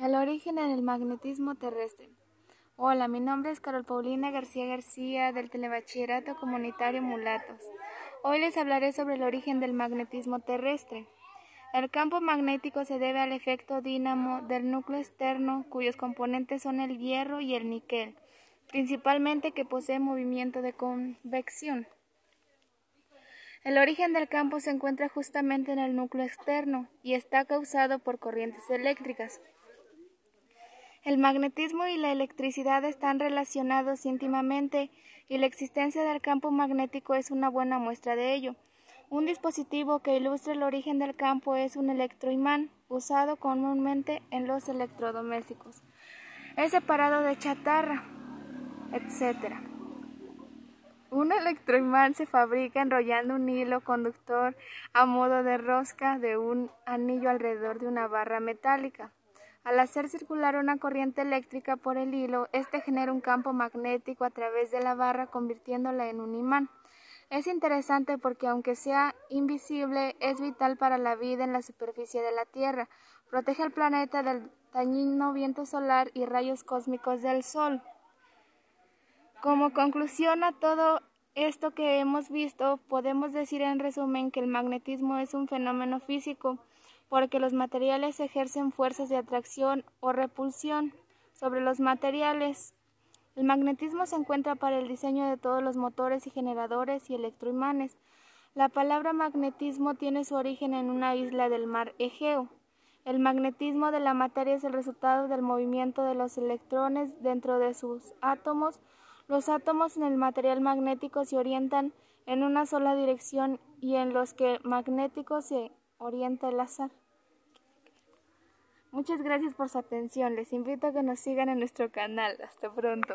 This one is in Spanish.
El origen en el magnetismo terrestre. Hola, mi nombre es Carol Paulina García García del Telebachillerato Comunitario Mulatos. Hoy les hablaré sobre el origen del magnetismo terrestre. El campo magnético se debe al efecto dínamo del núcleo externo, cuyos componentes son el hierro y el níquel, principalmente que posee movimiento de convección. El origen del campo se encuentra justamente en el núcleo externo y está causado por corrientes eléctricas. El magnetismo y la electricidad están relacionados íntimamente y la existencia del campo magnético es una buena muestra de ello. Un dispositivo que ilustra el origen del campo es un electroimán, usado comúnmente en los electrodomésticos. Es separado de chatarra, etc. Un electroimán se fabrica enrollando un hilo conductor a modo de rosca de un anillo alrededor de una barra metálica. Al hacer circular una corriente eléctrica por el hilo, este genera un campo magnético a través de la barra convirtiéndola en un imán. Es interesante porque aunque sea invisible, es vital para la vida en la superficie de la Tierra. Protege al planeta del dañino viento solar y rayos cósmicos del Sol. Como conclusión a todo esto que hemos visto, podemos decir en resumen que el magnetismo es un fenómeno físico porque los materiales ejercen fuerzas de atracción o repulsión sobre los materiales. El magnetismo se encuentra para el diseño de todos los motores y generadores y electroimanes. La palabra magnetismo tiene su origen en una isla del mar Egeo. El magnetismo de la materia es el resultado del movimiento de los electrones dentro de sus átomos. Los átomos en el material magnético se orientan en una sola dirección y en los que magnético se orienta el azar. Muchas gracias por su atención. Les invito a que nos sigan en nuestro canal. Hasta pronto.